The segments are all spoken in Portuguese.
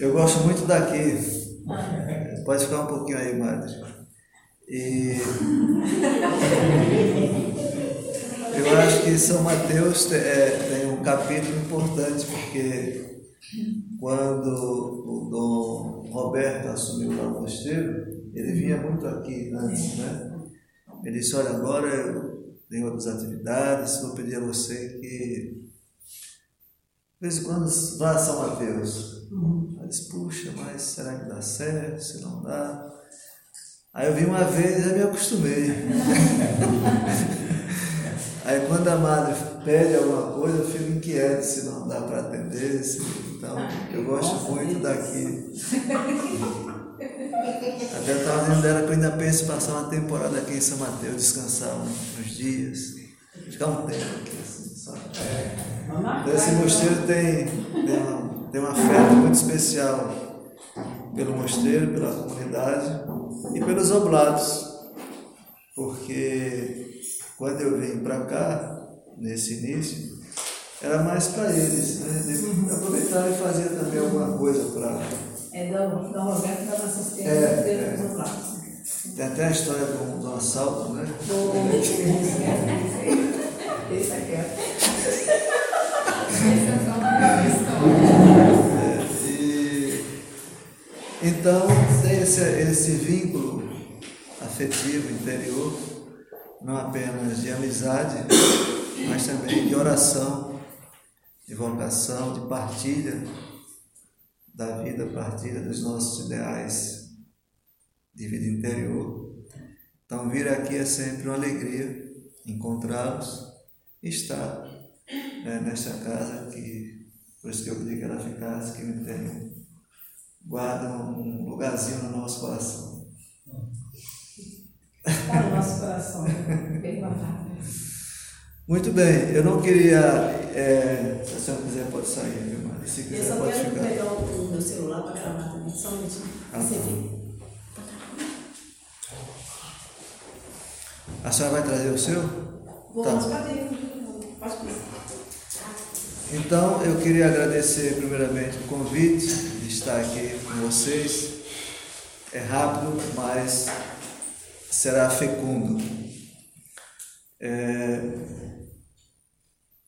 Eu gosto muito daqui. Pode ficar um pouquinho aí, Madre. E eu acho que São Mateus é, tem um capítulo importante, porque quando o Dom Roberto assumiu o mosteiro, ele vinha muito aqui antes, né? Ele disse, olha, agora eu tenho outras atividades, vou pedir a você que de vez em quando vá a São Mateus. Uhum. Disse, puxa, mas será que dá certo? Se não dá. Aí eu vi uma vez e já me acostumei. Aí quando a madre pede alguma coisa, eu fico inquieto se não dá para atender. Se... Então, eu gosto muito daqui. Até estava dizendo dela que eu ainda penso em passar uma temporada aqui em São Mateus, descansar uns dias, ficar um tempo aqui, assim, sabe? Então, esse mosteiro tem, tem, uma, tem um afeto muito especial pelo mosteiro, pela comunidade e pelos oblatos, porque quando eu vim para cá, nesse início, era mais para eles, né? Aproveitar e fazer também alguma coisa para é do, do Roberto da assistência é, dele é. do lado. Tem até a história do, do assalto, né? Do. Esse aqui, é. Então, tem esse, esse vínculo afetivo interior, não apenas de amizade, mas também de oração, de vocação, de partilha da vida partida dos nossos ideais de vida interior. Então, vir aqui é sempre uma alegria encontrá-los e estar né, nesta casa que, por isso que eu pedi que ela ficasse, que me tem, guarda um lugarzinho no nosso coração. Está no nosso coração, bem guardado. Muito bem, eu não queria, é, se a senhora quiser pode sair, viu, Mari? Se quiser eu só pode quero ficar. pegar o meu celular para gravar também, só um minutinho. Ah, Você tá. A senhora vai trazer o seu? Vou, tá. pode Pode Então, eu queria agradecer primeiramente o convite de estar aqui com vocês. É rápido, mas será fecundo. É,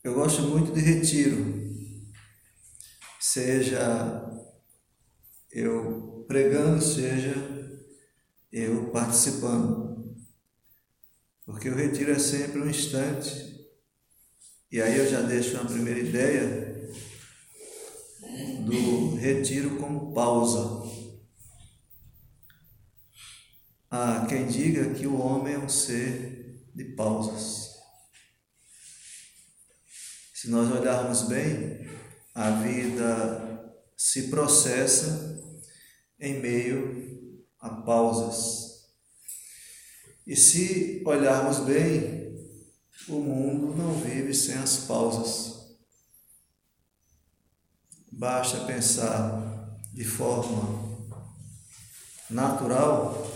eu gosto muito de retiro, seja eu pregando, seja eu participando, porque o retiro é sempre um instante, e aí eu já deixo uma primeira ideia do retiro como pausa. Há quem diga que o homem é um ser de pausas. Se nós olharmos bem, a vida se processa em meio a pausas. E se olharmos bem, o mundo não vive sem as pausas. Basta pensar de forma natural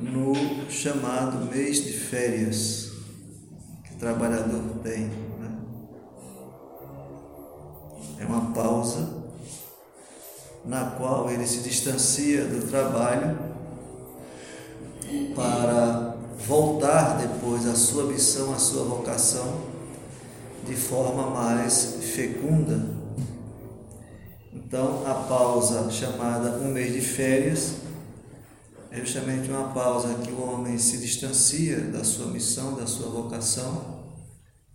no chamado mês de férias trabalhador tem. Né? É uma pausa na qual ele se distancia do trabalho para voltar depois à sua missão, à sua vocação de forma mais fecunda. Então, a pausa chamada um mês de férias é justamente uma pausa que o homem se distancia da sua missão, da sua vocação,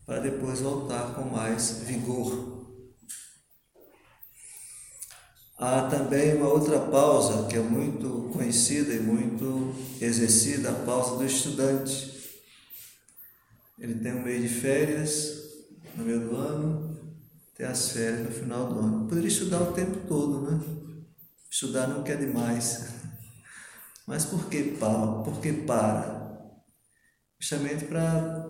para depois voltar com mais vigor. Há também uma outra pausa que é muito conhecida e muito exercida, a pausa do estudante. Ele tem um mês de férias no meio do ano, tem as férias no final do ano. Poderia estudar o tempo todo, né? Estudar não quer demais. Mas por que para? Por que para? Justamente para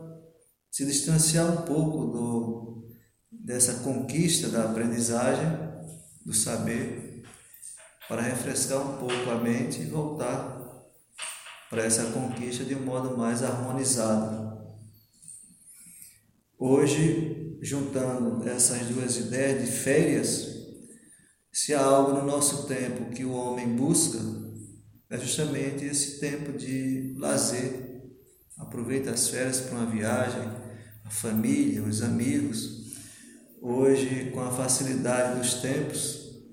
se distanciar um pouco do, dessa conquista da aprendizagem, do saber, para refrescar um pouco a mente e voltar para essa conquista de um modo mais harmonizado. Hoje, juntando essas duas ideias de férias, Se há algo no nosso tempo que o homem busca, é justamente esse tempo de lazer. Aproveita as férias para uma viagem, a família, os amigos. Hoje, com a facilidade dos tempos,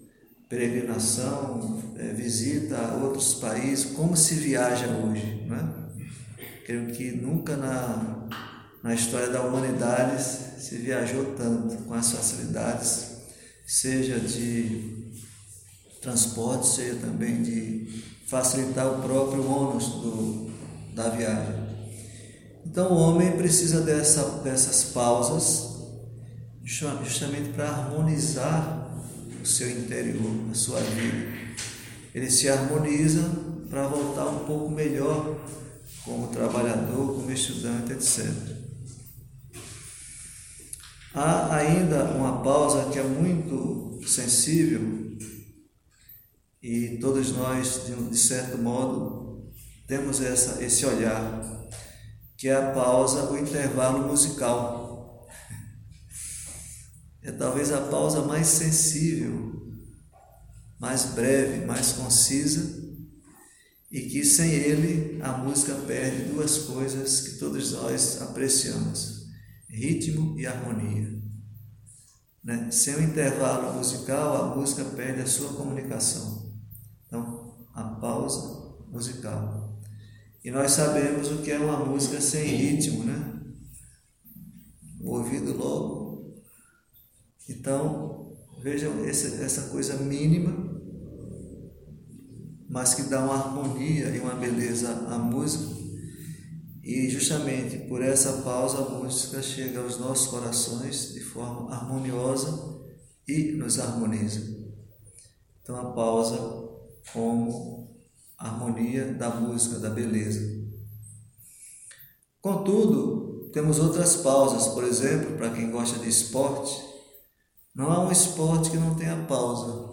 peregrinação, é, visita a outros países, como se viaja hoje, né? Creio que nunca na, na história da humanidade se viajou tanto com as facilidades, seja de transporte, seja também de facilitar o próprio ônus do, da viagem. Então o homem precisa dessa, dessas pausas justamente para harmonizar o seu interior, a sua vida. Ele se harmoniza para voltar um pouco melhor como trabalhador, como estudante, etc. Há ainda uma pausa que é muito sensível e todos nós, de certo modo, temos essa, esse olhar, que é a pausa, o intervalo musical. É talvez a pausa mais sensível, mais breve, mais concisa e que sem ele a música perde duas coisas que todos nós apreciamos: ritmo e harmonia. Né? Sem o intervalo musical, a música perde a sua comunicação. Então, a pausa musical. E nós sabemos o que é uma música sem ritmo, né? O ouvido logo então, vejam essa, essa coisa mínima, mas que dá uma harmonia e uma beleza à música. E justamente por essa pausa a música chega aos nossos corações de forma harmoniosa e nos harmoniza. Então a pausa como harmonia da música, da beleza. Contudo, temos outras pausas, por exemplo, para quem gosta de esporte, não há um esporte que não tenha pausa.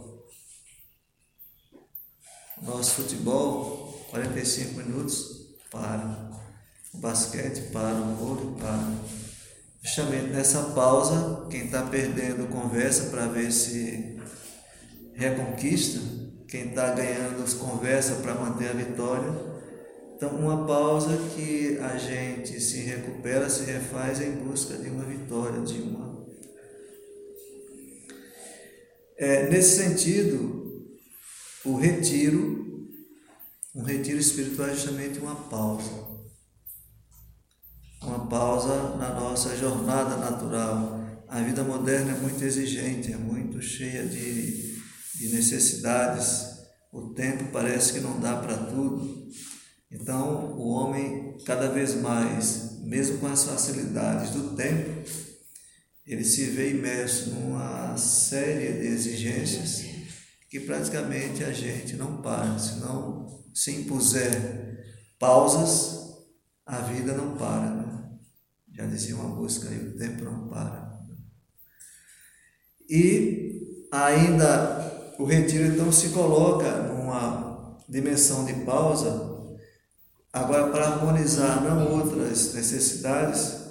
Nosso futebol, 45 minutos, para. Basquete para, o vôlei para. Justamente nessa pausa, quem está perdendo conversa para ver se reconquista, quem está ganhando conversa para manter a vitória. Então, uma pausa que a gente se recupera, se refaz em busca de uma vitória, de uma É, nesse sentido, o retiro, um retiro espiritual é justamente uma pausa. Uma pausa na nossa jornada natural. A vida moderna é muito exigente, é muito cheia de, de necessidades. O tempo parece que não dá para tudo. Então, o homem, cada vez mais, mesmo com as facilidades do tempo, ele se vê imerso numa série de exigências que praticamente a gente não para. Se não se impuser pausas, a vida não para. Já dizia uma música aí, o tempo não para. E ainda o retiro então se coloca numa dimensão de pausa, agora para harmonizar não outras necessidades,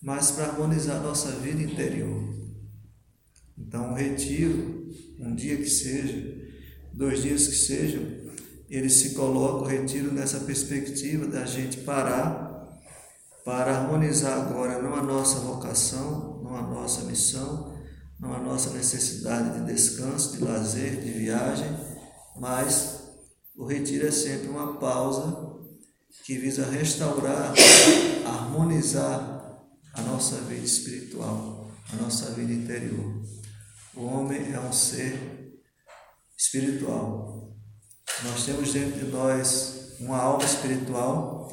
mas para harmonizar nossa vida interior. Então, um retiro, um dia que seja, dois dias que sejam, ele se coloca o retiro nessa perspectiva da gente parar para harmonizar agora não a nossa vocação, não a nossa missão, não a nossa necessidade de descanso, de lazer, de viagem, mas o retiro é sempre uma pausa que visa restaurar, harmonizar a nossa vida espiritual, a nossa vida interior. O homem é um ser espiritual. Nós temos dentro de nós uma alma espiritual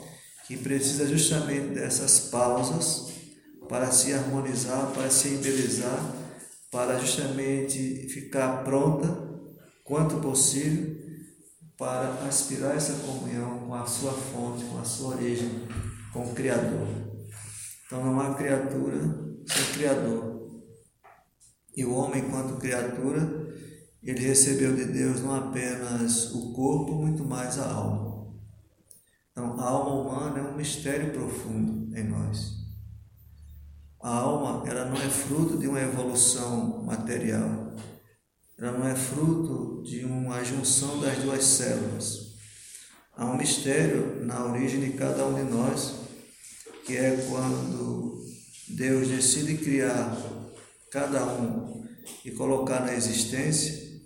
que precisa justamente dessas pausas para se harmonizar, para se embelezar, para justamente ficar pronta quanto possível para aspirar essa comunhão com a sua fonte, com a sua origem, com o Criador. Então não há criatura sem Criador. E o homem, enquanto criatura, ele recebeu de Deus não apenas o corpo, muito mais a alma. Então, a alma humana é um mistério profundo em nós. A alma, ela não é fruto de uma evolução material. ela não é fruto de uma junção das duas células. Há um mistério na origem de cada um de nós, que é quando Deus decide criar cada um e colocar na existência,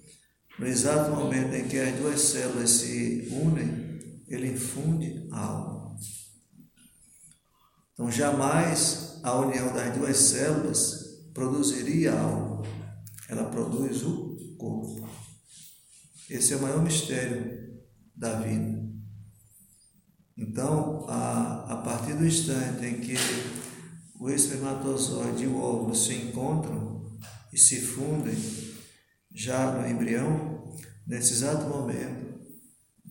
no exato momento em que as duas células se unem, ele infunde a alma. Então, jamais a união das duas células produziria a alma, ela produz o corpo. Esse é o maior mistério da vida. Então, a, a partir do instante em que o espermatozoide e o óvulo se encontram e se fundem, já no embrião, nesse exato momento,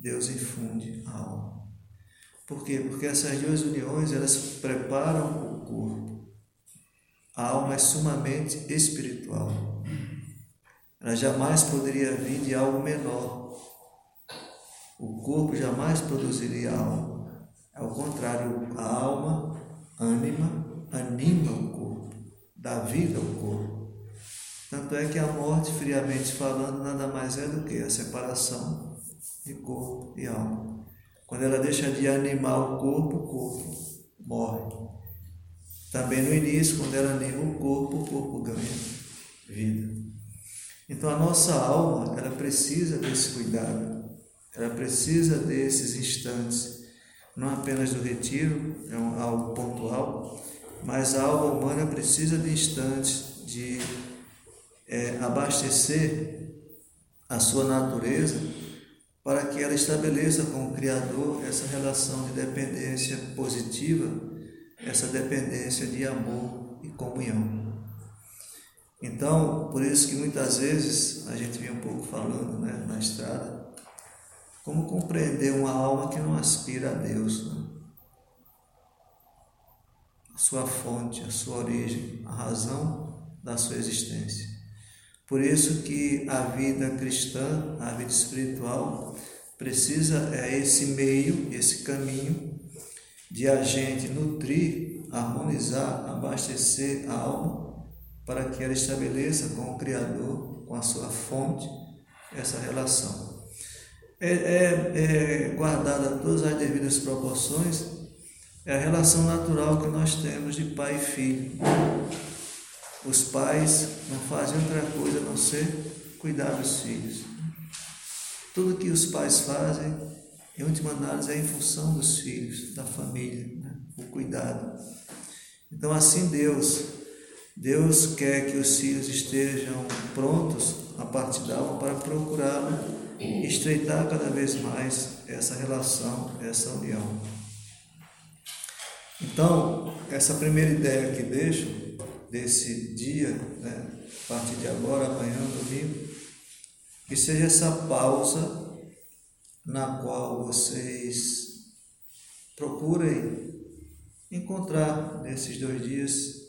Deus infunde a alma. Por quê? Porque essas duas uniões, elas preparam o corpo. A alma é sumamente espiritual. Ela jamais poderia vir de algo menor. O corpo jamais produziria alma. Ao contrário, a alma, ânima, anima o corpo, dá vida ao corpo. Tanto é que a morte, friamente falando, nada mais é do que a separação de corpo e alma. Quando ela deixa de animar o corpo, o corpo morre. Também no início, quando ela anima o corpo, o corpo ganha vida. Então a nossa alma, ela precisa desse cuidado, ela precisa desses instantes, não apenas do retiro, é um, algo pontual, mas a alma humana precisa de instantes de é, abastecer a sua natureza para que ela estabeleça com o Criador essa relação de dependência positiva, essa dependência de amor e comunhão. Então, por isso que muitas vezes a gente vem um pouco falando né, na estrada, como compreender uma alma que não aspira a Deus, né? a sua fonte, a sua origem, a razão da sua existência. Por isso que a vida cristã, a vida espiritual, precisa é esse meio, esse caminho de a gente nutrir, harmonizar, abastecer a alma para que ela estabeleça com o Criador, com a sua fonte, essa relação. É, é, é guardada todas as devidas proporções, é a relação natural que nós temos de pai e filho. Os pais não fazem outra coisa a não ser cuidar dos filhos. Tudo que os pais fazem, em última análise, é em função dos filhos, da família, né? o cuidado. Então, assim Deus, Deus quer que os filhos estejam prontos a partir da alma para procurá-lo estreitar cada vez mais essa relação, essa união. Então, essa primeira ideia que deixo desse dia, né, a partir de agora, amanhã, domingo, que seja essa pausa na qual vocês procurem encontrar nesses dois dias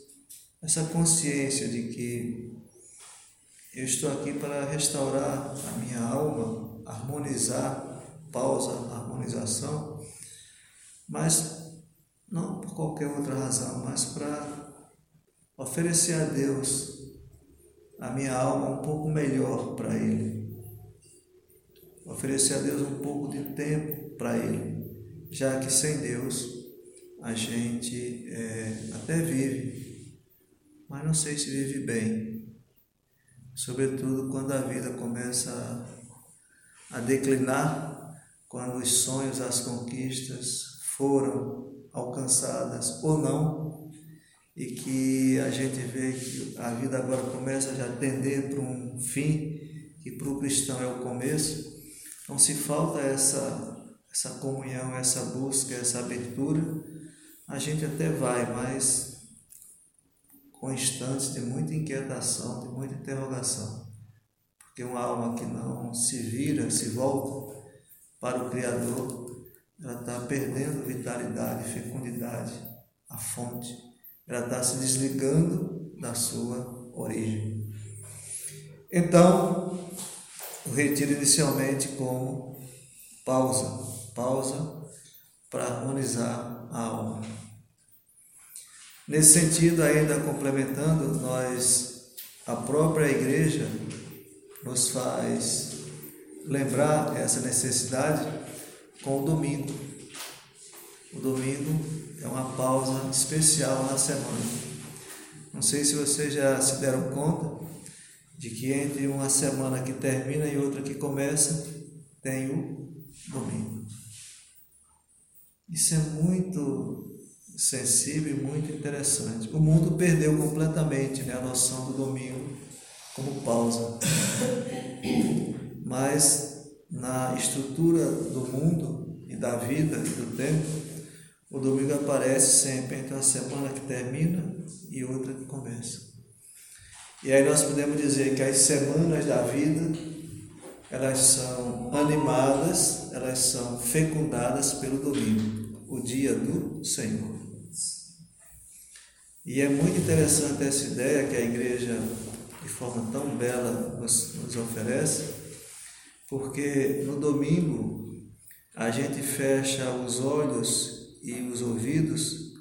essa consciência de que eu estou aqui para restaurar a minha alma, harmonizar, pausa, harmonização, mas não por qualquer outra razão, mas para oferecer a Deus a minha alma um pouco melhor para Ele. Oferecer a Deus um pouco de tempo para Ele, já que sem Deus a gente é, até vive, mas não sei se vive bem. Sobretudo quando a vida começa a declinar, quando os sonhos, as conquistas foram alcançadas ou não, e que a gente vê que a vida agora começa já a tender para um fim, que para o cristão é o começo. Então, se falta essa, essa comunhão, essa busca, essa abertura, a gente até vai, mas com instantes de muita inquietação, de muita interrogação. Porque uma alma que não se vira, se volta para o Criador, ela está perdendo vitalidade, fecundidade, a fonte ela está se desligando da sua origem. Então, o retiro inicialmente como pausa, pausa para harmonizar a alma. Nesse sentido, ainda complementando, nós, a própria igreja, nos faz lembrar essa necessidade com o domingo. O domingo é uma pausa especial na semana. Não sei se vocês já se deram conta de que entre uma semana que termina e outra que começa, tem o domingo. Isso é muito sensível e muito interessante. O mundo perdeu completamente né, a noção do domingo como pausa. Mas na estrutura do mundo e da vida e do tempo, o domingo aparece sempre entre uma semana que termina e outra que começa. E aí nós podemos dizer que as semanas da vida, elas são animadas, elas são fecundadas pelo domingo, o dia do Senhor. E é muito interessante essa ideia que a igreja, de forma tão bela, nos, nos oferece, porque no domingo a gente fecha os olhos e os ouvidos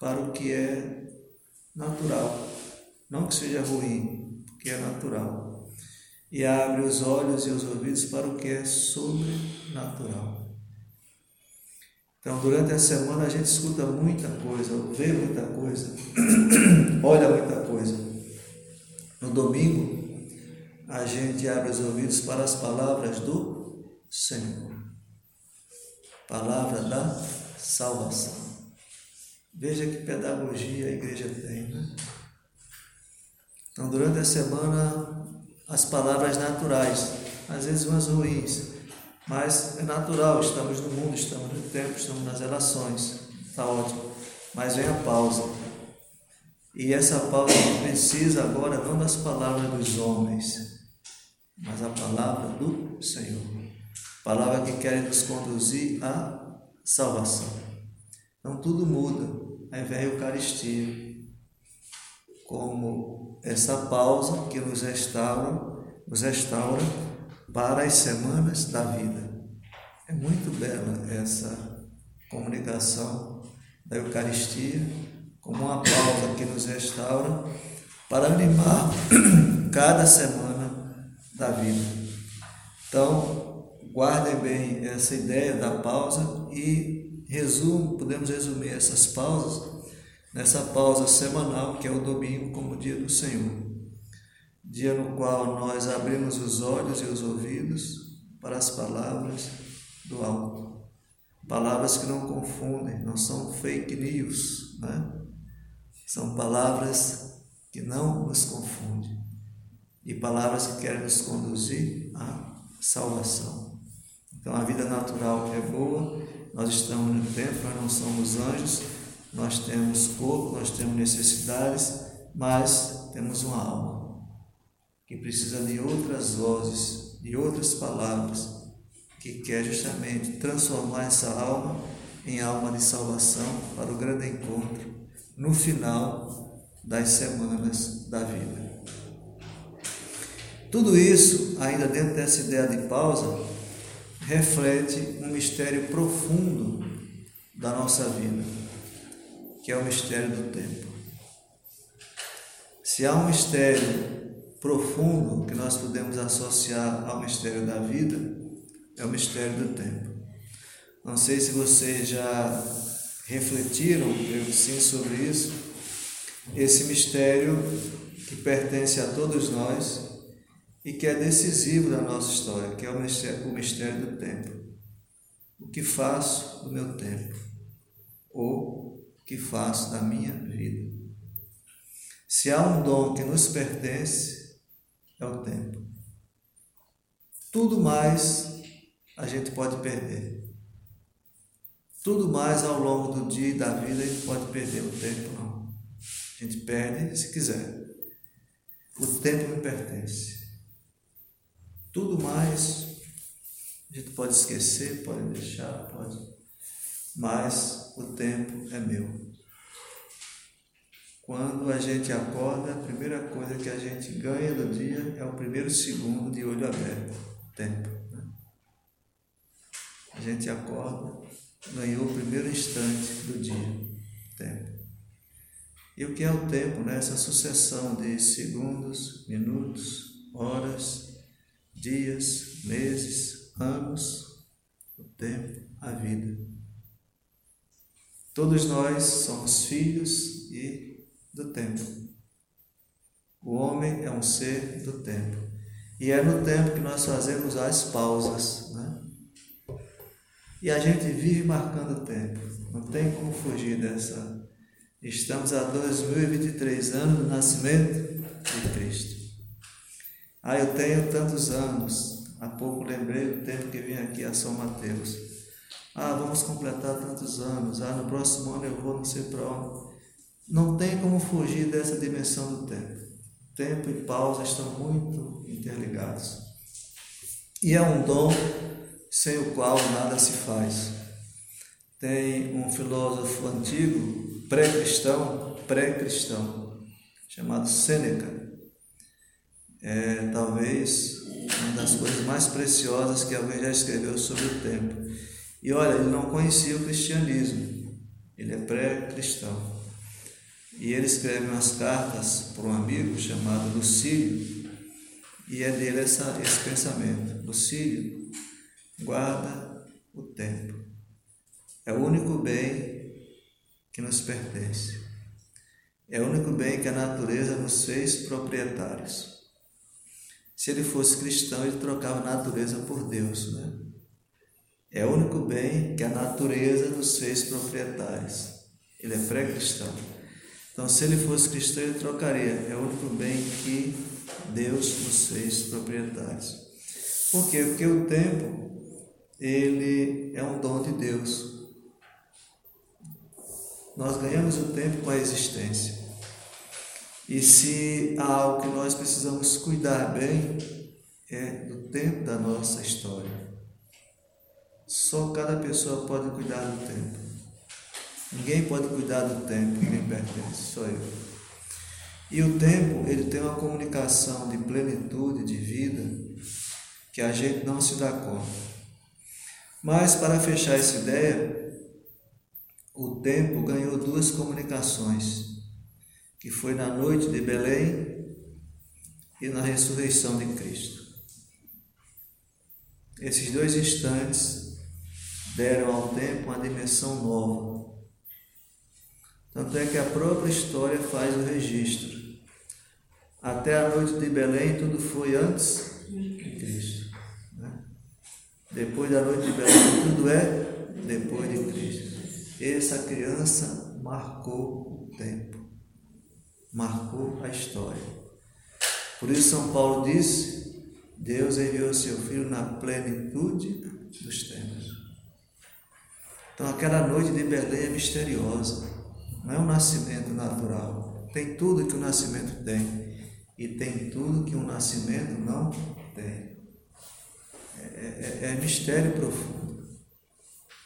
para o que é natural, não que seja ruim, que é natural, e abre os olhos e os ouvidos para o que é sobrenatural. Então, durante a semana a gente escuta muita coisa, vê muita coisa, olha muita coisa. No domingo, a gente abre os ouvidos para as palavras do Senhor, palavra da salvação. Veja que pedagogia a igreja tem, né? Então, durante a semana, as palavras naturais, às vezes umas ruins, mas é natural, estamos no mundo, estamos no tempo, estamos nas relações, está ótimo. Mas vem a pausa. E essa pausa precisa agora não das palavras dos homens, mas a palavra do Senhor. Palavra que quer nos conduzir à salvação. Então tudo muda. Aí vem a Eucaristia, como essa pausa que nos restaura, nos restaura para as semanas da vida. É muito bela essa comunicação da Eucaristia, como uma pausa que nos restaura para animar cada semana da vida. Então, guardem bem essa ideia da pausa e resumo, podemos resumir essas pausas nessa pausa semanal que é o domingo como dia do Senhor dia no qual nós abrimos os olhos e os ouvidos para as palavras do alto. Palavras que não confundem, não são fake news, né? São palavras que não nos confundem e palavras que querem nos conduzir à salvação. Então a vida natural é boa, nós estamos no tempo, nós não somos anjos, nós temos corpo, nós temos necessidades, mas temos uma alma que precisa de outras vozes, de outras palavras, que quer justamente transformar essa alma em alma de salvação para o grande encontro no final das semanas da vida. Tudo isso, ainda dentro dessa ideia de pausa, reflete um mistério profundo da nossa vida, que é o mistério do tempo. Se há um mistério profundo que nós podemos associar ao mistério da vida é o mistério do tempo. Não sei se vocês já refletiram, eu sim, sobre isso. Esse mistério que pertence a todos nós e que é decisivo da nossa história, que é o mistério, o mistério do tempo. O que faço do meu tempo? Ou o que faço da minha vida? Se há um dom que nos pertence, é o tempo. Tudo mais a gente pode perder. Tudo mais ao longo do dia e da vida a gente pode perder o tempo, não. A gente perde se quiser. O tempo me pertence. Tudo mais a gente pode esquecer, pode deixar, pode. Mas o tempo é meu. Quando a gente acorda, a primeira coisa que a gente ganha do dia é o primeiro segundo de olho aberto, tempo. Né? A gente acorda, ganhou o primeiro instante do dia, tempo. E o que é o tempo? Né? Essa sucessão de segundos, minutos, horas, dias, meses, anos, o tempo, a vida. Todos nós somos filhos e do tempo. O homem é um ser do tempo. E é no tempo que nós fazemos as pausas, né? E a gente vive marcando o tempo. Não tem como fugir dessa. Estamos a 2023 anos do nascimento de Cristo. Ah, eu tenho tantos anos. Há pouco lembrei do tempo que vim aqui a São Mateus. Ah, vamos completar tantos anos. Ah, no próximo ano eu vou não sei para onde. Não tem como fugir dessa dimensão do tempo. Tempo e pausa estão muito interligados. E é um dom sem o qual nada se faz. Tem um filósofo antigo, pré-cristão, pré-cristão, chamado Sêneca. É talvez uma das coisas mais preciosas que alguém já escreveu sobre o tempo. E olha, ele não conhecia o cristianismo, ele é pré-cristão. E ele escreve umas cartas para um amigo chamado Lucílio, e é dele essa, esse pensamento. Lucílio, guarda o tempo. É o único bem que nos pertence. É o único bem que a natureza nos fez proprietários. Se ele fosse cristão, ele trocava natureza por Deus, né? É o único bem que a natureza nos fez proprietários. Ele é pré-cristão. Então, se ele fosse cristão, ele trocaria. É o único bem que Deus nos fez proprietários. Por quê? Porque o tempo, ele é um dom de Deus. Nós ganhamos o tempo com a existência. E se há algo que nós precisamos cuidar bem, é do tempo da nossa história. Só cada pessoa pode cuidar do tempo. Ninguém pode cuidar do tempo que lhe pertence, só eu. E o tempo, ele tem uma comunicação de plenitude, de vida, que a gente não se dá conta. Mas, para fechar essa ideia, o tempo ganhou duas comunicações, que foi na noite de Belém e na ressurreição de Cristo. Esses dois instantes deram ao tempo uma dimensão nova, tanto é que a própria história faz o registro. Até a noite de Belém, tudo foi antes de Cristo. Né? Depois da noite de Belém, tudo é depois de Cristo. Essa criança marcou o tempo, marcou a história. Por isso, São Paulo disse: Deus enviou seu filho na plenitude dos tempos. Então, aquela noite de Belém é misteriosa. Não é um nascimento natural. Tem tudo que o nascimento tem. E tem tudo que um nascimento não tem. É, é, é mistério profundo.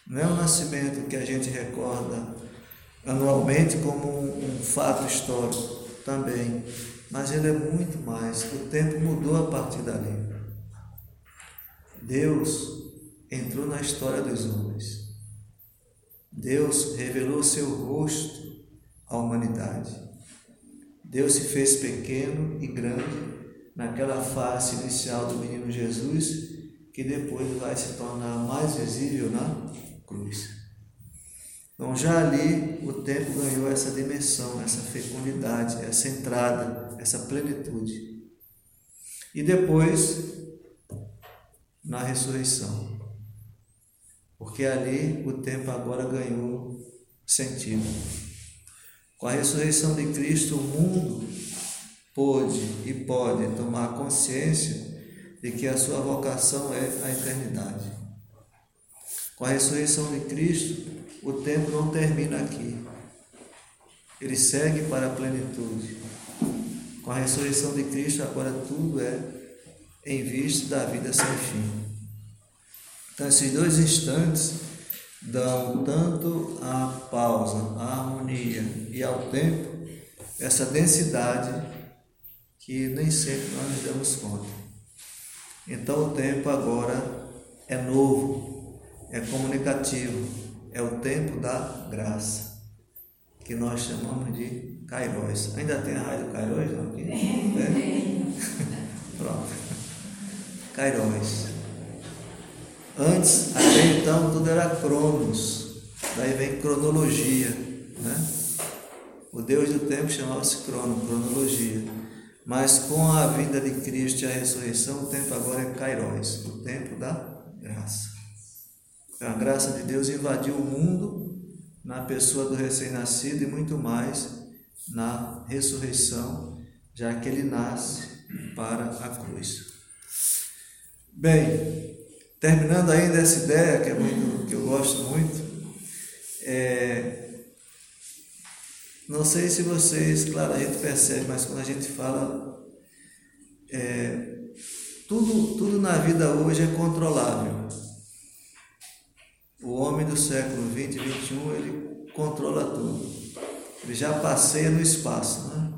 Não é um nascimento que a gente recorda anualmente como um, fato histórico também. Mas ele é muito mais. O tempo mudou a partir dali. Deus entrou na história dos homens. Deus revelou seu rosto à humanidade. Deus se fez pequeno e grande naquela face inicial do menino Jesus, que depois vai se tornar mais visível na cruz. Então, já ali, o tempo ganhou essa dimensão, essa fecundidade, essa entrada, essa plenitude. E depois, na ressurreição, porque ali o tempo agora ganhou sentido. Com a ressurreição de Cristo, o mundo pôde e pode tomar consciência de que a sua vocação é a eternidade. Com a ressurreição de Cristo, o tempo não termina aqui. Ele segue para a plenitude. Com a ressurreição de Cristo, agora tudo é em vista da vida sem fim. Então, esses dois instantes dão tanto à pausa, à harmonia e ao tempo essa densidade que nem sempre nós nos damos conta. Então, o tempo agora é novo, é comunicativo, é o tempo da graça, que nós chamamos de Kairos. Ainda tem a raio do Kairos? Não? Aqui? É? Pronto. Kairos. Antes, até então, tudo era Cronos. Daí vem cronologia. Né? O Deus do tempo chamava-se Crono, cronologia. Mas com a vinda de Cristo e a ressurreição, o tempo agora é Kairos, o tempo da graça. A graça de Deus invadiu o mundo na pessoa do recém-nascido e muito mais na ressurreição, já que ele nasce para a cruz. Bem, terminando ainda essa ideia que é muito que eu gosto muito, é, não sei se vocês, claro, a gente percebe, mas quando a gente fala, é, tudo, tudo na vida hoje é controlável. O homem do século 20 e 21, ele controla tudo. Ele já passeia no espaço, né?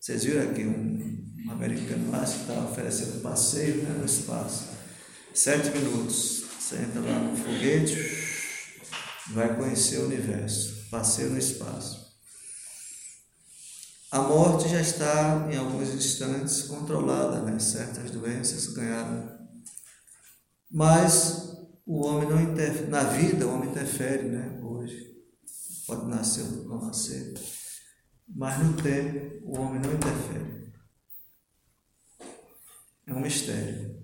Vocês viram aqui um, americano lá que está oferecendo passeio né, no espaço. Sete minutos. Você entra lá no foguete, vai conhecer o universo. Passeio no espaço. A morte já está, em alguns instantes, controlada, né? certas doenças ganharam. Mas o homem não interfere, na vida o homem interfere, né? Hoje. Pode nascer ou não nascer. Mas no tempo o homem não interfere. É um mistério.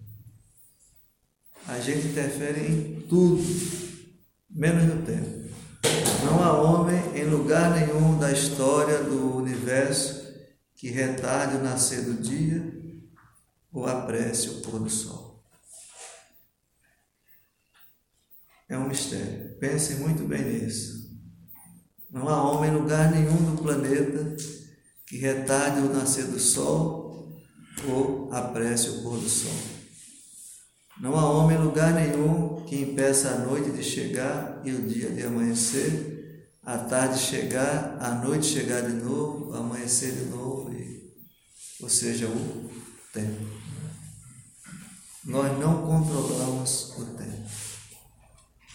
A gente interfere em tudo, menos no tempo. Não há homem em lugar nenhum da história do universo que retarde o nascer do dia ou apresse o pôr do sol. É um mistério. Pensem muito bem nisso. Não há homem em lugar nenhum do planeta que retarde o nascer do sol ou apresse o pôr do sol. Não há homem em lugar nenhum que impeça a noite de chegar e o dia de amanhecer, a tarde chegar, a noite chegar de novo, amanhecer de novo, e, ou seja, o tempo. Nós não controlamos o tempo.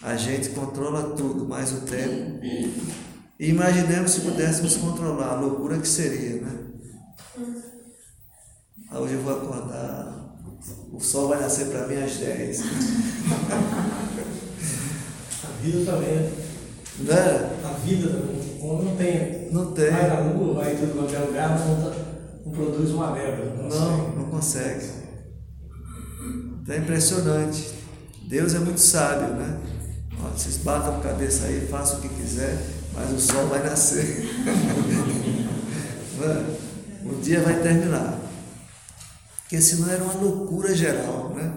A gente controla tudo, mas o tempo. E imaginemos se pudéssemos controlar a loucura que seria, né? Hoje eu vou acordar o sol vai nascer para mim às 10. A vida também. Né? A vida também. Como não tem. Não tem. Vai na lua, vai tudo qualquer lugar, não, não produz uma leva. Não, não, não consegue. Então é impressionante. Deus é muito sábio, né? Vocês batam a cabeça aí, façam o que quiser, mas o sol vai nascer. o dia vai terminar porque senão era uma loucura geral, né?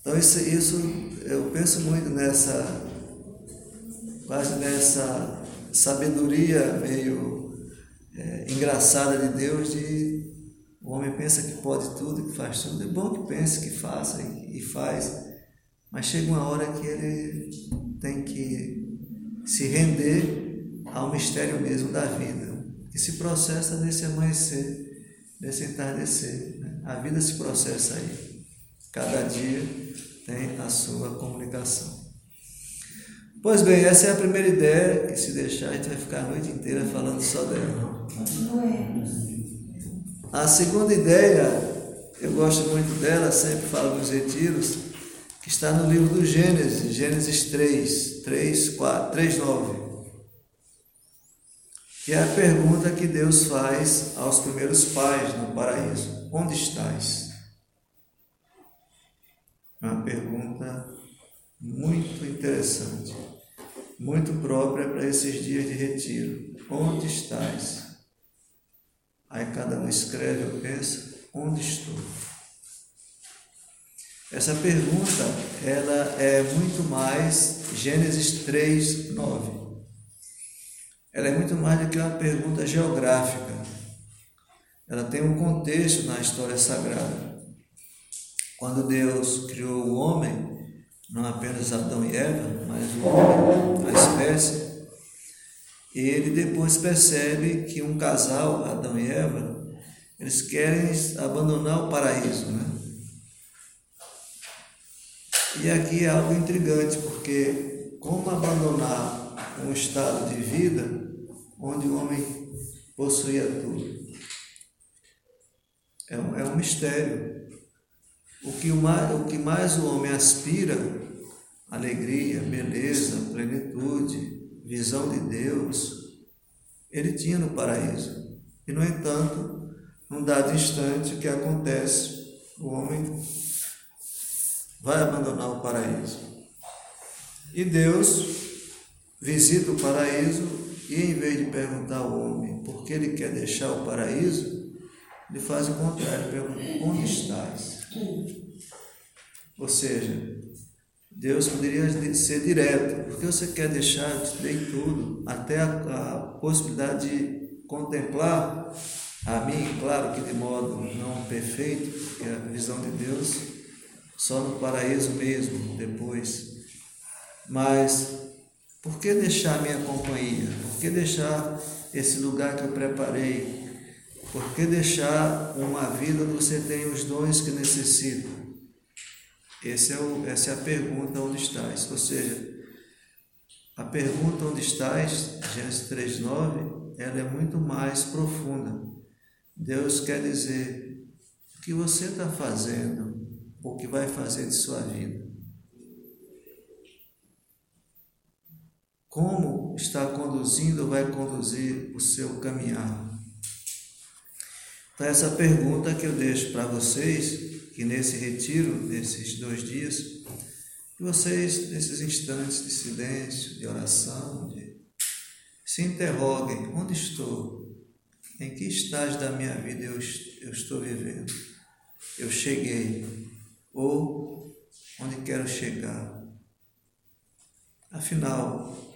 Então isso, isso eu penso muito nessa, quase nessa sabedoria meio é, engraçada de Deus de o homem pensa que pode tudo, que faz tudo. É bom que pense, que faça e, e faz, mas chega uma hora que ele tem que se render ao mistério mesmo da vida, que se processa nesse amanhecer, nesse entardecer. A vida se processa aí. Cada dia tem a sua comunicação. Pois bem, essa é a primeira ideia, e se deixar a gente vai ficar a noite inteira falando só dela. A segunda ideia, eu gosto muito dela, sempre falo nos retiros, que está no livro do Gênesis, Gênesis 3, 3, 4, 3, 9 que é a pergunta que Deus faz aos primeiros pais no paraíso: Onde estás? É uma pergunta muito interessante, muito própria para esses dias de retiro. Onde estás? Aí cada um escreve ou pensa: Onde estou? Essa pergunta ela é muito mais Gênesis 3, 9 ela é muito mais do que uma pergunta geográfica. Ela tem um contexto na história sagrada. Quando Deus criou o homem, não apenas Adão e Eva, mas o homem, a espécie, ele depois percebe que um casal, Adão e Eva, eles querem abandonar o paraíso, né? E aqui é algo intrigante, porque como abandonar um estado de vida onde o homem possuía tudo. É um, é um mistério. o que mais, o que mais o homem aspira, alegria, beleza, plenitude, visão de Deus, ele tinha no paraíso. E, no entanto, num dado instante, o que acontece? O homem vai abandonar o paraíso. E Deus visita o paraíso e, em vez de perguntar ao homem por que ele quer deixar o paraíso, ele faz o contrário, pergunta: onde estás? Ou seja, Deus poderia ser direto, porque você quer deixar, eu te dei tudo, até a, a possibilidade de contemplar a mim, claro que de modo não perfeito, porque a visão de Deus só no paraíso mesmo, depois. Mas por que deixar minha companhia? Por que deixar esse lugar que eu preparei? Por que deixar uma vida onde você tem os dons que necessita? Esse é o, essa é a pergunta onde estás. Ou seja, a pergunta onde estás, Gênesis 3,9, ela é muito mais profunda. Deus quer dizer o que você está fazendo, o que vai fazer de sua vida. Como está conduzindo ou vai conduzir o seu caminhar? Então, essa pergunta que eu deixo para vocês, que nesse retiro, nesses dois dias, que vocês, nesses instantes de silêncio, de oração, de, se interroguem: onde estou? Em que estágio da minha vida eu, eu estou vivendo? Eu cheguei? Ou onde quero chegar? Afinal,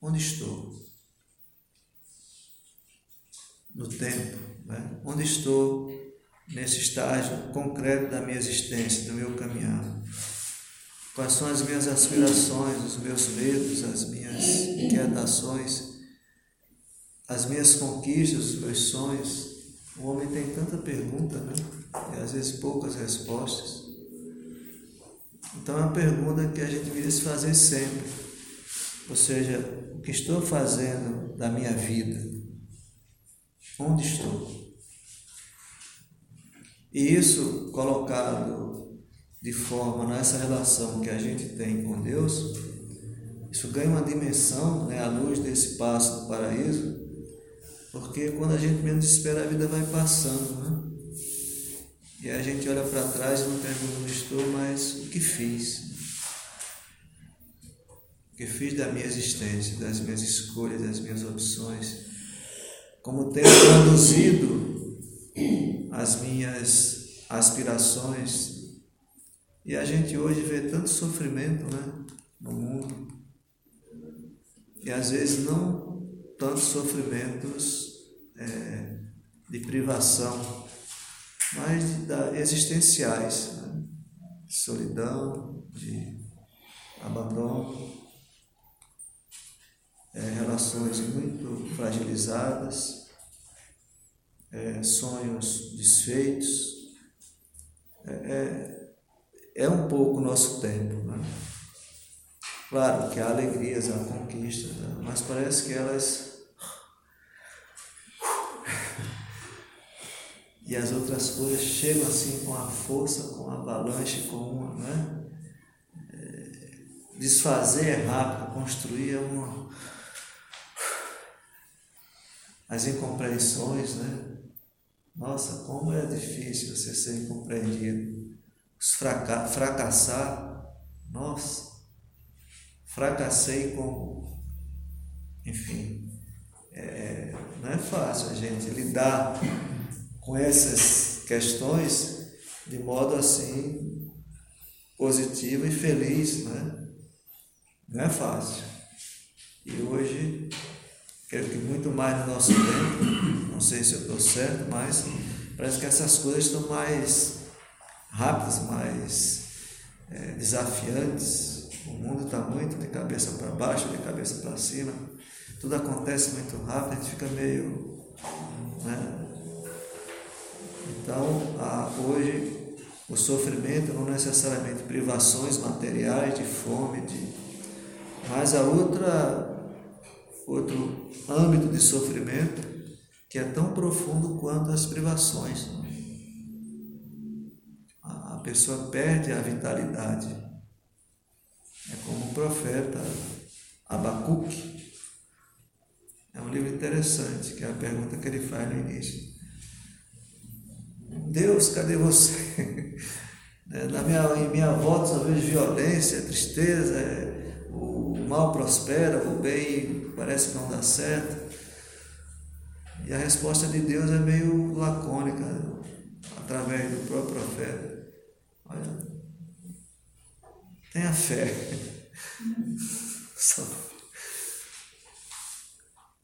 Onde estou? No tempo, né? onde estou nesse estágio concreto da minha existência, do meu caminhar? Quais são as minhas aspirações, os meus medos, as minhas inquietações, as minhas conquistas, os meus sonhos? O homem tem tanta pergunta, né? E às vezes poucas respostas. Então é uma pergunta que a gente deveria se fazer sempre. Ou seja, o que estou fazendo da minha vida? Onde estou? E isso colocado de forma nessa relação que a gente tem com Deus, isso ganha uma dimensão né, à luz desse passo do paraíso, porque quando a gente menos espera, a vida vai passando, né? E a gente olha para trás e não pergunta onde estou, mas o que fiz? Que fiz da minha existência, das minhas escolhas, das minhas opções, como tenho conduzido as minhas aspirações. E a gente hoje vê tanto sofrimento né, no mundo, e às vezes não tantos sofrimentos é, de privação, mas da, existenciais, né, de solidão, de abandono é, relações muito fragilizadas, é, sonhos desfeitos. É, é, é um pouco o nosso tempo. Né? Claro que há alegrias, há conquistas, né? mas parece que elas. E as outras coisas chegam assim com a força, com a avalanche, com uma. Né? É, desfazer é rápido, construir é uma as incompreensões, né? Nossa, como é difícil você ser incompreendido. Fraca fracassar, nossa, fracassei com. Enfim, é, não é fácil a gente lidar com essas questões de modo assim positivo e feliz, né? Não é fácil. E hoje Creio que muito mais no nosso tempo, não sei se eu estou certo, mas parece que essas coisas estão mais rápidas, mais é, desafiantes. O mundo está muito de cabeça para baixo, de cabeça para cima. Tudo acontece muito rápido, a gente fica meio. Né? Então, a, hoje, o sofrimento não necessariamente privações materiais, de fome, de, mas a outra outro âmbito de sofrimento que é tão profundo quanto as privações. pessoa perde a vitalidade. É como o profeta Abacuque. É um livro interessante, que é a pergunta que ele faz no início. Deus, cadê você? Né, na minha, em minha volta só vejo violência, tristeza, é, o mal prospera, o bem parece que não dá certo. E a resposta de Deus é meio lacônica, através do próprio profeta. Olha, tenha fé.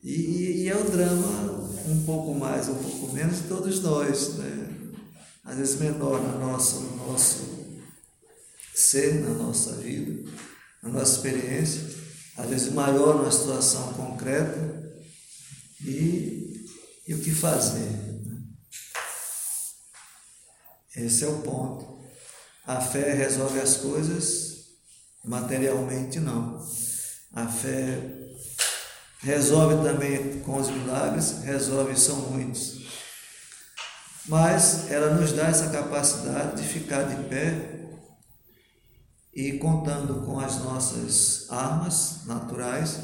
E, e, é o drama um pouco mais, um pouco menos de todos nós, né? às vezes menor na nossa, no nosso ser, na nossa vida, na nossa experiência, às vezes maior numa situação concreta e, e o que fazer. Né? Esse é o ponto. A fé resolve as coisas, materialmente não. A fé resolve também com os milagres, resolve, são muitos mas ela nos dá essa capacidade de ficar de pé e contando com as nossas armas naturais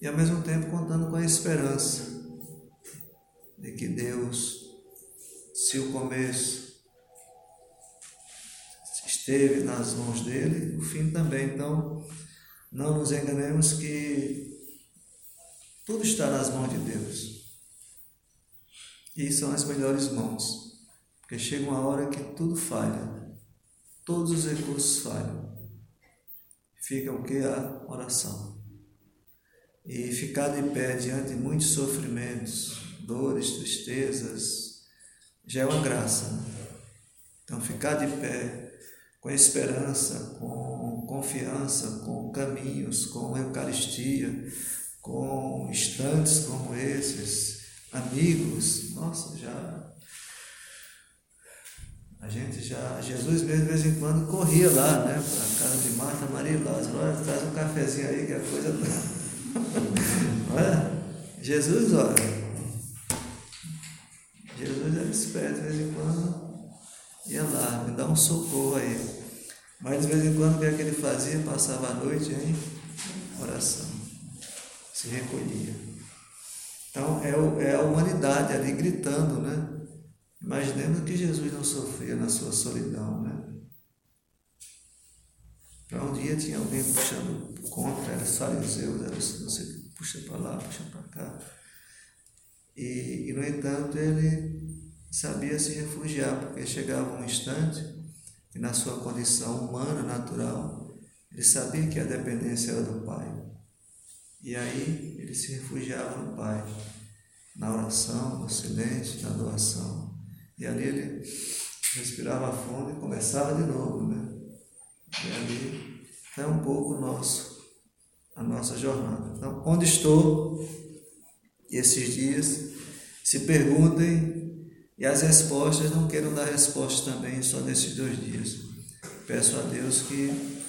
e ao mesmo tempo contando com a esperança de que Deus, se o começo esteve nas mãos dele, o fim também. Então, não nos enganemos que tudo está nas mãos de Deus. E são as melhores mãos. Porque chega uma hora que tudo falha. Todos os recursos falham. Fica o que? A oração. E ficar de pé diante de muitos sofrimentos, dores, tristezas, já é uma graça. Né? Então, ficar de pé com esperança, com confiança, com caminhos, com Eucaristia, com instantes como esses, amigos, nossa, já. A gente já. Jesus mesmo de vez em quando corria lá, né? Para casa de Marta, Maria e Lázaro. Olha, traz um cafezinho aí que a coisa. olha, Jesus, olha. Jesus era esperto de vez em quando. Ia lá, me dá um socorro aí. Mas de vez em quando o que, é que ele fazia? Passava a noite em oração. Se recolhia. Então é, é a humanidade ali gritando, né? Imaginemos que Jesus não sofria na sua solidão, né? Para um dia tinha alguém puxando contra, era fariseus, era você puxa para lá, puxa para cá. E, e, no entanto, ele sabia se refugiar, porque chegava um instante e na sua condição humana, natural, ele sabia que a dependência era do Pai. E aí ele se refugiava no Pai, na oração, no silêncio, na adoração. E ali ele respirava fundo e começava de novo, né? E ali é um pouco nosso, a nossa jornada. Então, onde estou esses dias, se perguntem e as respostas não queiram dar respostas também só nesses dois dias. Peço a Deus que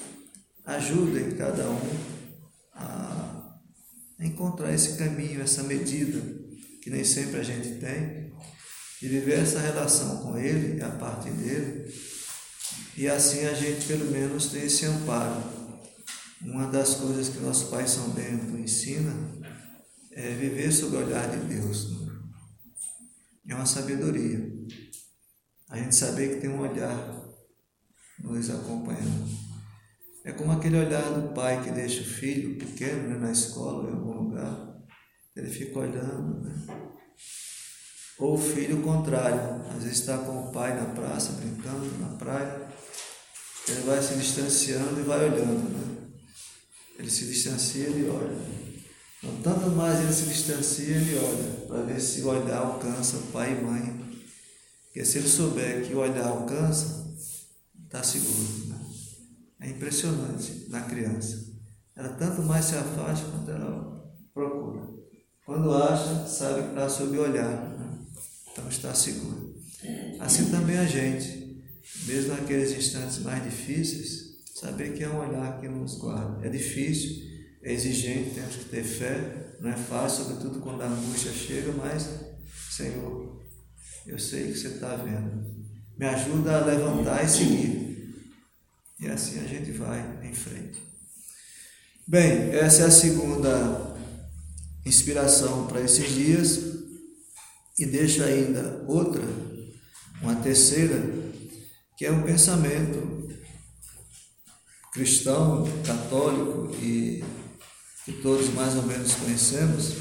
ajude cada um a encontrar esse caminho, essa medida, que nem sempre a gente tem, e viver essa relação com Ele, a partir dele, e assim a gente pelo menos tem esse amparo. Uma das coisas que nosso Pai São Bento ensina é viver sob o olhar de Deus. Né? É uma sabedoria. A gente saber que tem um olhar nos acompanhando. É como aquele olhar do pai que deixa o filho pequeno né, na escola, em algum lugar. Ele fica olhando. Né? Ou o filho contrário, às vezes está com o pai na praça, brincando na praia. Ele vai se distanciando e vai olhando. Né? Ele se distancia e olha. Então, tanto mais ele se distancia, ele olha, para ver se o olhar alcança pai e mãe. Porque se ele souber que o olhar alcança, está seguro. É impressionante na criança. Ela tanto mais se afasta quanto ela procura. Quando acha, sabe que está sob olhar, né? então está seguro. Assim também a gente, mesmo naqueles instantes mais difíceis, saber que é um olhar que nos guarda. É difícil, é exigente, temos que ter fé, não é fácil, sobretudo quando a angústia chega, mas, Senhor, eu sei que você está vendo. me ajuda a levantar e seguir. E assim a gente vai em frente. Bem, essa é a segunda inspiração para esses dias e deixa ainda outra, uma terceira, que é um pensamento cristão, católico e que todos mais ou menos conhecemos,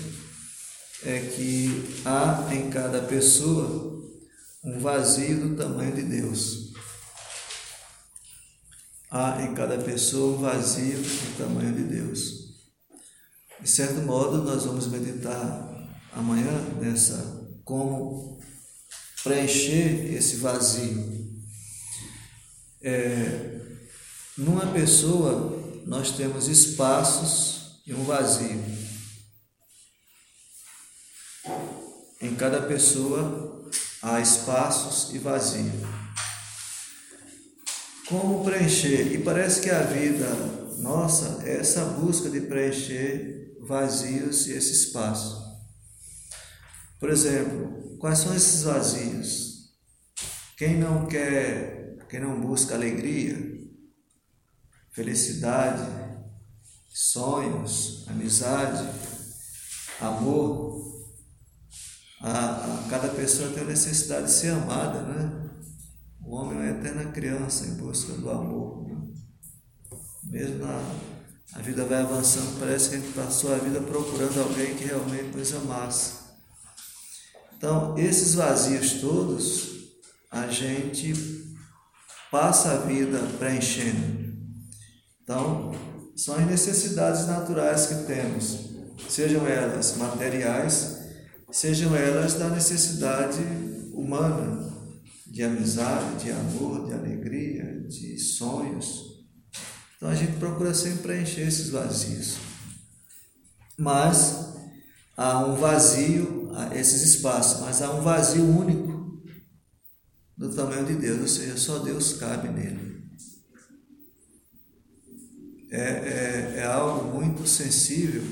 é que há em cada pessoa um vazio do tamanho de Deus. Há em cada pessoa um vazio do tamanho de Deus. De certo modo, nós vamos meditar amanhã nessa como preencher esse vazio. É, numa pessoa, nós temos espaços e um vazio. Em cada pessoa há espaços e vazio. Como preencher? E parece que a vida nossa é essa busca de preencher vazios e esse espaço. Por exemplo, quais são esses vazios? Quem não quer, quem não busca alegria, felicidade, sonhos, amizade, amor, a, a, cada pessoa tem a necessidade de ser amada, né? O homem é uma eterna criança em busca do amor. Né? Mesmo na, a vida vai avançando, parece que a gente passou a vida procurando alguém que realmente nos amasse. Então, esses vazios todos, a gente passa a vida preenchendo. Então, são as necessidades naturais que temos, sejam elas materiais, sejam elas da necessidade humana, de amizade, de amor, de alegria, de sonhos. Então a gente procura sempre preencher esses vazios. Mas há um vazio, esses espaços, mas há um vazio único do tamanho de Deus, ou seja, só Deus cabe nele. É, é, é algo muito sensível,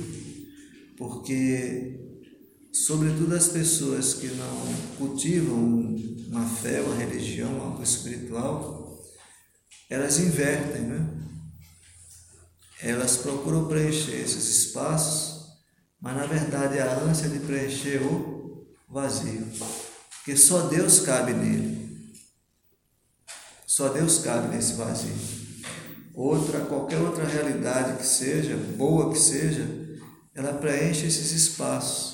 porque, sobretudo, as pessoas que não cultivam uma fé, uma religião, algo espiritual, elas invertem, né? Elas procuram preencher esses espaços, mas na verdade a ânsia de preencher o vazio, porque só Deus cabe nele. Só Deus cabe nesse vazio. Outra, qualquer outra realidade que seja, boa que seja, ela preenche esses espaços.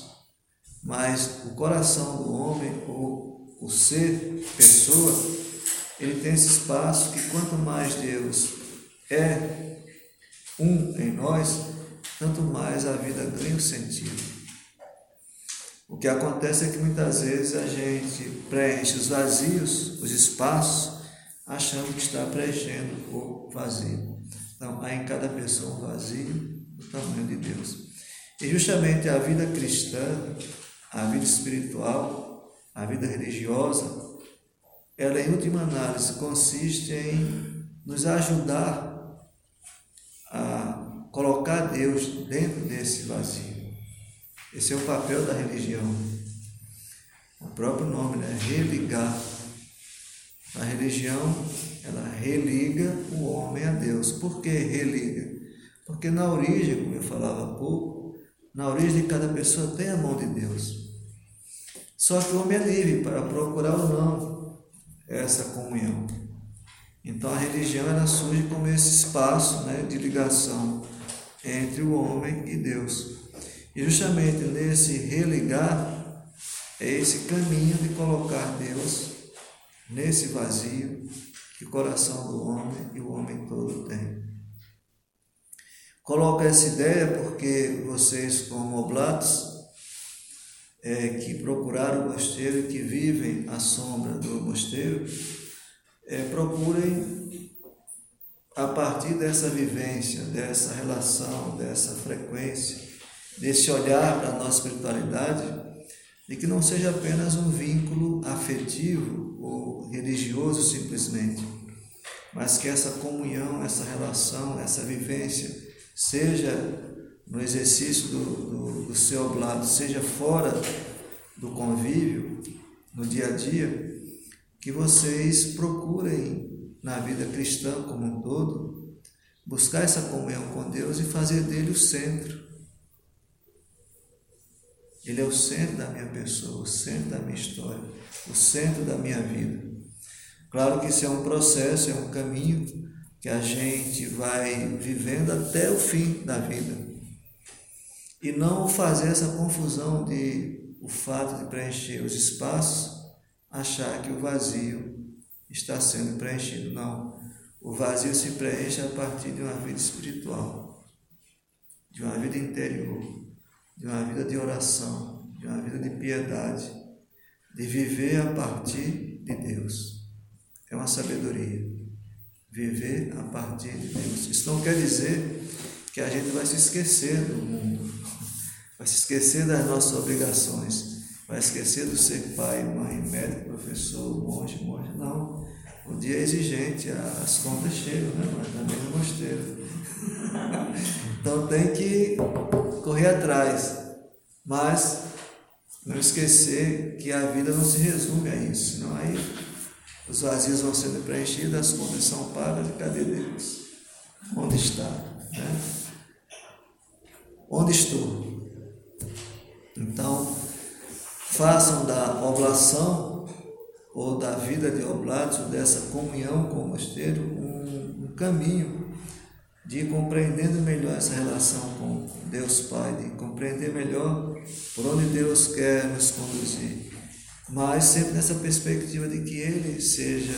Mas o coração do homem, ou o ser, pessoa, ele tem esse espaço que quanto mais Deus é um em nós, tanto mais a vida ganha sentido. O que acontece é que muitas vezes a gente preenche os vazios, os espaços, achando que está preenchendo o vazio. Então, há em cada pessoa um vazio do tamanho de Deus. E justamente a vida cristã, a vida espiritual, a vida religiosa, ela em última análise consiste em nos ajudar a colocar Deus dentro desse vazio. Esse é o papel da religião. O próprio nome, né? Religar a religião, ela religa o homem a Deus. Por que religa? Porque na origem, como eu falava há pouco, na origem de cada pessoa tem a mão de Deus. Só que o homem é livre para procurar ou não essa comunhão. Então a religião ela surge como esse espaço né, de ligação entre o homem e Deus. E justamente nesse religar é esse caminho de colocar Deus nesse vazio que o coração do homem e o homem todo tem. Coloco essa ideia porque vocês, como oblatos, é, que procuraram o mosteiro e que vivem à sombra do mosteiro, é, procurem, a partir dessa vivência, dessa relação, dessa frequência, desse olhar para a nossa espiritualidade, e que não seja apenas um vínculo afetivo ou religioso simplesmente, mas que essa comunhão, essa relação, essa vivência seja no exercício do, do, do seu oblado, seja fora do convívio, no dia a dia, que vocês procurem na vida cristã como um todo buscar essa comunhão com Deus e fazer dele o centro. Ele é o centro da minha pessoa, o centro da minha história, o centro da minha vida. Claro que isso é um processo, é um caminho que a gente vai vivendo até o fim da vida. E não fazer essa confusão de o fato de preencher os espaços, achar que o vazio está sendo preenchido. Não. O vazio se preenche a partir de uma vida espiritual, de uma vida interior, de uma vida de oração, de uma vida de piedade, de viver a partir de Deus. É uma sabedoria. Viver a partir de Deus. Isso não quer dizer que a gente vai se esquecer do mundo, vai se esquecer das nossas obrigações, vai esquecer do ser pai, mãe, médico, professor, monge, monge. Não. O dia é exigente, as contas chegam, né? mas também no mosteiro. então tem que correr atrás, mas não esquecer que a vida não se resume a isso, senão aí os vazios vão sendo preenchidos, as contas são pagas e cadê Deus? Onde está? Né? Onde estou? Então, façam da oblação ou da vida de oblatos, dessa comunhão com o mosteiro, um, um caminho de compreendendo melhor essa relação com Deus Pai, de compreender melhor por onde Deus quer nos conduzir, mas sempre nessa perspectiva de que Ele seja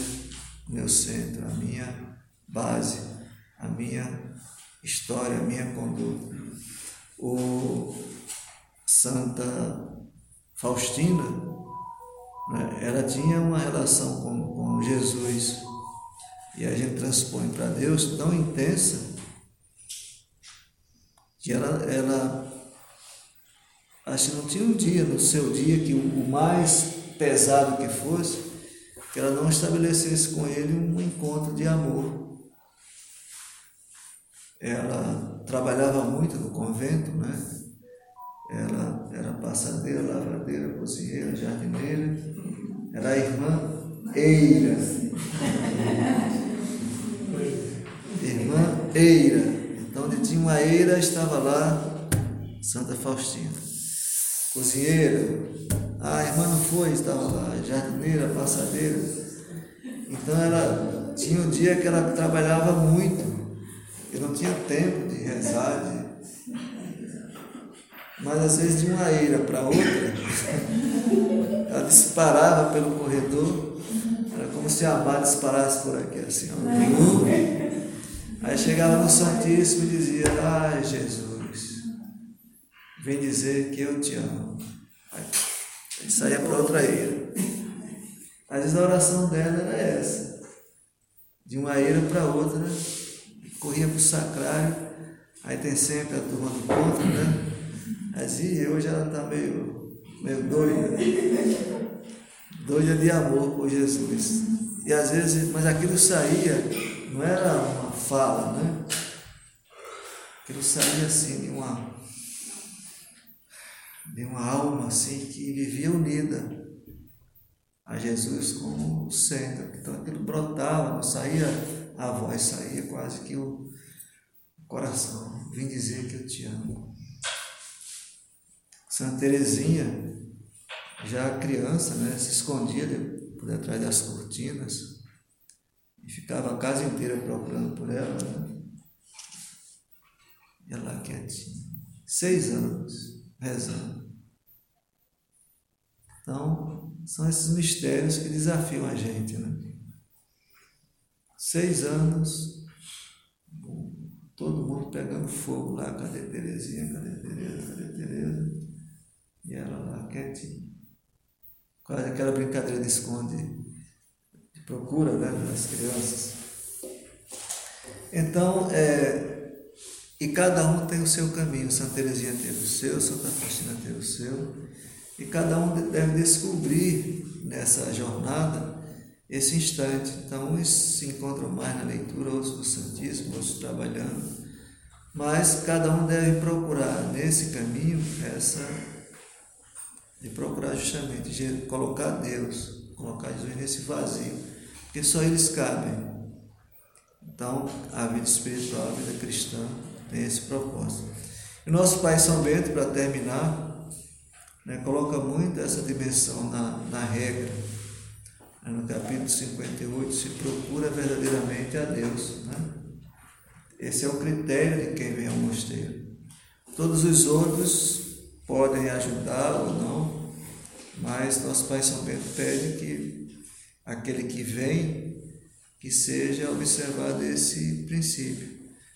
meu centro, a minha base, a minha história, a minha conduta. O Santa Faustina, né, ela tinha uma relação com, com Jesus e a gente transpõe para Deus tão intensa que ela, ela acho que não tinha um dia no seu dia que o mais pesado que fosse, que ela não estabelecesse com ele um encontro de amor. Ela trabalhava muito no convento, né? Ela era passadeira, lavadeira, cozinheira, jardineira. Era a irmã Eira. irmã Eira. Então, onde tinha uma Eira, estava lá Santa Faustina. Cozinheira. A irmã não foi, estava lá. Jardineira, passadeira. Então, ela tinha um dia que ela trabalhava muito. E não tinha tempo de rezar, de mas às vezes de uma eira para outra, ela disparava pelo corredor, era como se a mar disparasse por aqui, assim, ó. Aí chegava no Santíssimo e dizia, ai Jesus, vem dizer que eu te amo. Aí saía para outra eira. Às vezes a oração dela era essa, de uma eira para outra, né? corria para o sacrário, aí tem sempre a turma do contra, né? Assim, hoje ela está meio, meio doida, doida de amor por Jesus. E às vezes, mas aquilo saía, não era uma fala, né? Aquilo saía assim de uma, de uma alma assim que vivia unida a Jesus como o centro. Então aquilo brotava, não saía a voz, saía quase que o coração. Vim dizer que eu te amo. Santa Teresinha, já criança, né, se escondia por detrás das cortinas e ficava a casa inteira procurando por ela. Né? E ela quietinha. Seis anos rezando. Então, são esses mistérios que desafiam a gente. Né? Seis anos, todo mundo pegando fogo lá, cadê Terezinha, cadê Tereza, cadê Tereza? E ela lá quietinha. Quase aquela brincadeira de esconde, de procura né, das crianças. Então, é, e cada um tem o seu caminho. Santa Teresinha teve o seu, Santa Faustina teve o seu. E cada um deve descobrir nessa jornada esse instante. Então, uns se encontram mais na leitura, outros no Santíssimo, outros trabalhando. Mas cada um deve procurar nesse caminho essa de procurar justamente de colocar Deus colocar Jesus nesse vazio, porque só eles cabem. Então, a vida espiritual, a vida cristã tem esse propósito. E nosso Pai São Bento, para terminar, né, coloca muito essa dimensão na, na regra. Né, no capítulo 58, se procura verdadeiramente a Deus. Né? Esse é o critério de quem vem ao mosteiro. Todos os outros podem ajudar ou não, mas nosso Pai São Bento pede que aquele que vem, que seja observado esse princípio.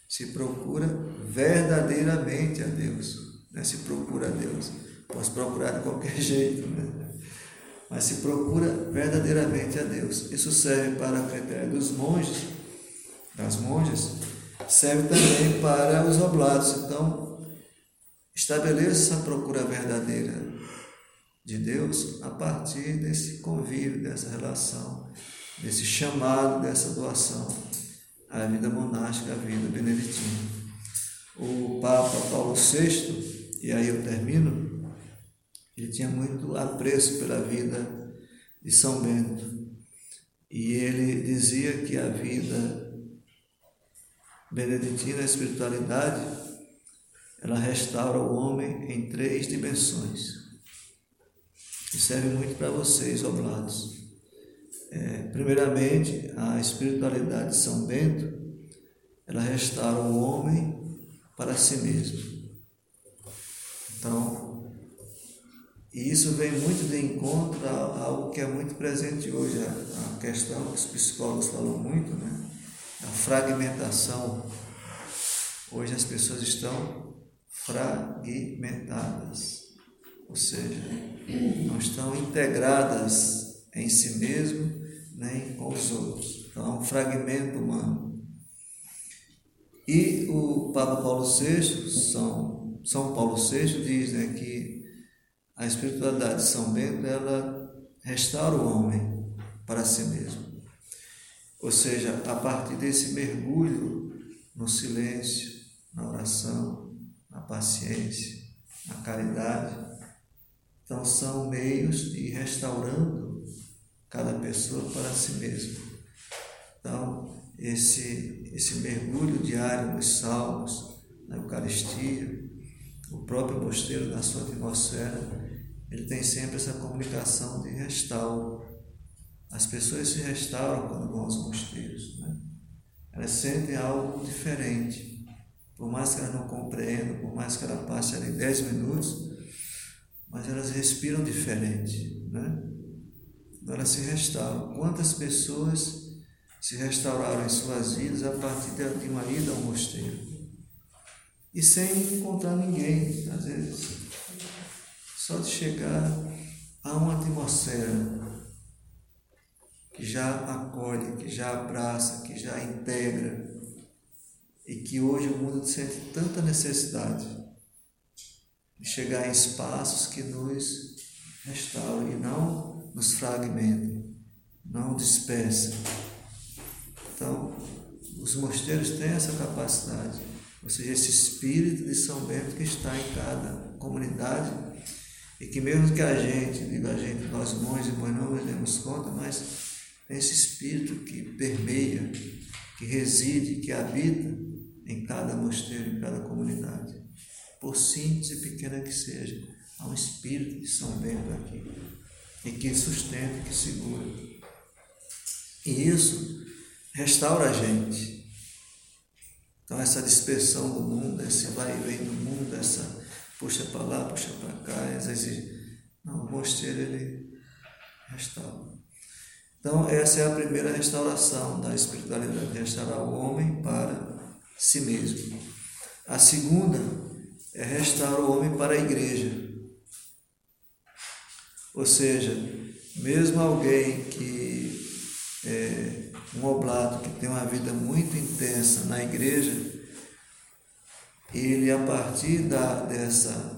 Se procura verdadeiramente a Deus, né? se procura a Deus. Posso procurar de qualquer jeito, né? mas se procura verdadeiramente a Deus. Isso serve para o critério dos monges, das monjas, serve também para os oblatos. Então, estabeleça a procura verdadeira de Deus a partir desse convívio, dessa relação, desse chamado, dessa doação à vida monástica, à vida beneditina. O Papa Paulo VI, e aí eu termino, ele tinha muito apreço pela vida de São Bento. E ele dizia que a vida beneditina, a espiritualidade, ela restaura o homem em três dimensões. E serve muito para vocês, oblados. É, primeiramente, a espiritualidade de São Bento, ela restaura o homem para si mesmo. Então, e isso vem muito de encontro a algo que é muito presente hoje, a, questão que os psicólogos falam muito, né? a fragmentação. Hoje as pessoas estão fragmentadas, ou seja, não estão integradas em si mesmo nem com os outros. Então, é um fragmento humano. E o Papa Paulo VI, São, São Paulo VI, diz né, que a espiritualidade de São Bento ela restaura o homem para si mesmo. Ou seja, a partir desse mergulho no silêncio, na oração, na paciência, na caridade, então são meios de ir restaurando cada pessoa para si mesma. Então, esse, esse mergulho diário nos salmos, na Eucaristia, o próprio mosteiro na sua atmosfera, ele tem sempre essa comunicação de restauro as pessoas se restauram quando vão aos mosteiros. Né? Elas sentem algo diferente. Por mais que elas não compreendam, por mais que ela passe ali 10 minutos, mas elas respiram diferente. Né? Então elas se restauram. Quantas pessoas se restauraram em suas vidas a partir de uma ida ao mosteiro? E sem encontrar ninguém, às vezes. Só de chegar a uma atmosfera que já acolhe, que já abraça, que já integra e que hoje o mundo sente tanta necessidade de chegar em espaços que nos restaurem e não nos fragmentem, não dispersem. Então, os mosteiros têm essa capacidade, ou seja, esse espírito de São Bento que está em cada comunidade e que mesmo que a gente, digo a gente, nós monges e não nos demos conta, mas esse espírito que permeia, que reside, que habita em cada mosteiro, em cada comunidade. Por simples e pequena que seja, há um espírito de São Bento aqui, e que sustenta, que segura. E isso restaura a gente. Então, essa dispersão do mundo, esse vai e vem do mundo, essa puxa para lá, puxa para cá, às vezes, não, o mosteiro ele restaura. Então, essa é a primeira restauração da espiritualidade, restaurar o homem para si mesmo. A segunda é restaurar o homem para a igreja. Ou seja, mesmo alguém que é um oblato, que tem uma vida muito intensa na igreja, ele, a partir da, dessa,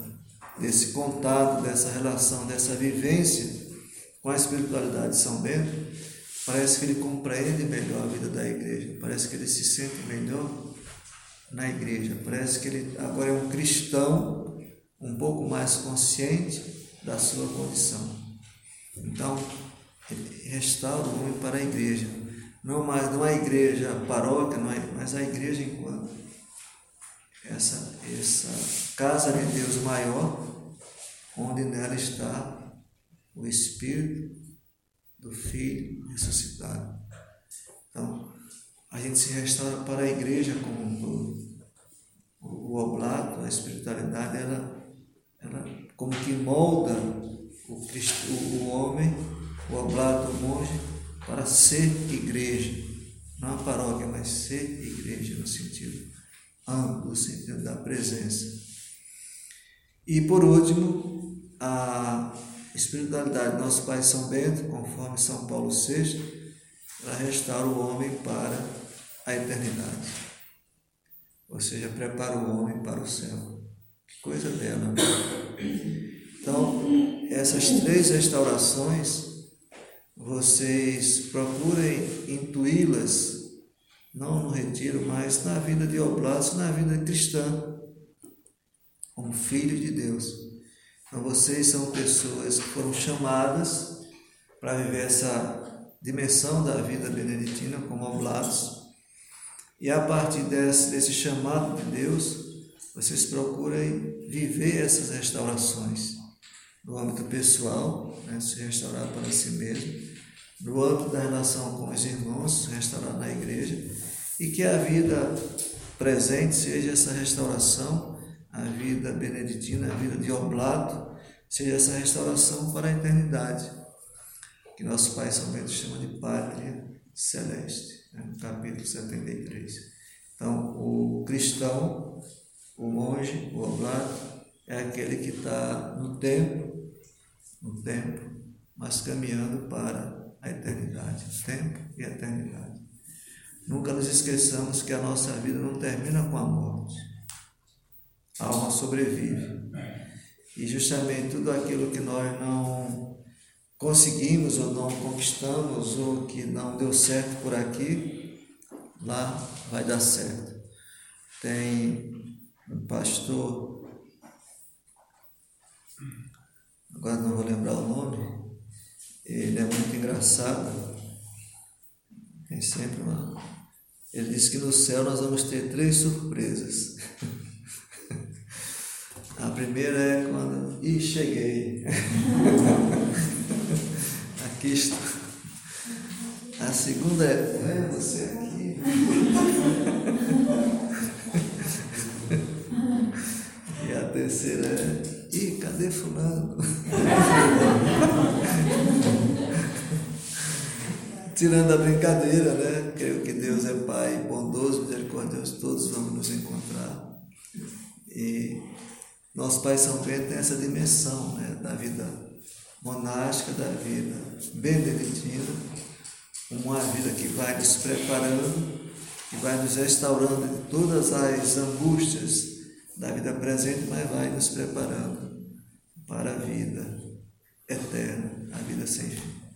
desse contato, dessa relação, dessa vivência com a espiritualidade de São Bento, Parece que ele compreende melhor a vida da igreja, parece que ele se sente melhor na igreja, parece que ele agora é um cristão um pouco mais consciente da sua condição. Então, restaura o homem para a igreja. Não mais não a igreja paróquia, é, mas a igreja enquanto essa, essa casa de Deus maior, onde nela está o Espírito do Filho ressuscitado. Então, a gente se restaura para a igreja como um todo. O, oblato, a espiritualidade, ela, ela como que molda o, Cristo, o homem, o oblato, o monge, para ser igreja. Não a paróquia, mas ser igreja no sentido amplo, sentido da presença. E por último, a espiritualidade do nosso Pai São Bento, conforme São Paulo VI, ela restaura o homem para a eternidade. Ou seja, prepara o homem para o céu. Que coisa bela. Então, essas três restaurações, vocês procurem intuí-las, não no retiro, mas na vida de oblatos, na vida cristã, como filhos de Deus. Então, vocês são pessoas que foram chamadas para viver essa dimensão da vida beneditina como oblatos. E a partir desse, desse chamado de Deus, vocês procurem viver essas restaurações no âmbito pessoal, né, se restaurar para si mesmo, no âmbito da relação com os irmãos, se restaurar na igreja, e que a vida presente seja essa restauração, a vida beneditina, a vida de oblato, seja essa restauração para a eternidade, que nosso Pai São chama de Pátria Celeste, né, no capítulo 73. Então, o cristão, o monge, o oblato, é aquele que está no tempo no tempo, mas caminhando para a eternidade. Tempo e eternidade. Nunca nos esqueçamos que a nossa vida não termina com a morte. A alma sobrevive. E justamente tudo aquilo que nós não conseguimos ou não conquistamos ou que não deu certo por aqui, lá vai dar certo. Tem um pastor agora não vou lembrar o nome, ele é muito engraçado, tem sempre uma. Ele disse que no céu nós vamos ter três surpresas. A primeira é quando. Ih, cheguei! Aqui estou. A segunda é. É você aqui. E a terceira é. Ih, cadê fulano? Tirando a brincadeira, né? Creio que Deus é Pai bondoso, misericordioso, todos vamos nos encontrar. E nosso Pai São Pedro tem essa dimensão né? da vida monástica, da vida beneditina, uma vida que vai nos preparando, que vai nos restaurando de todas as angústias da vida presente, mas vai nos preparando para a vida eterna, a vida sem fim.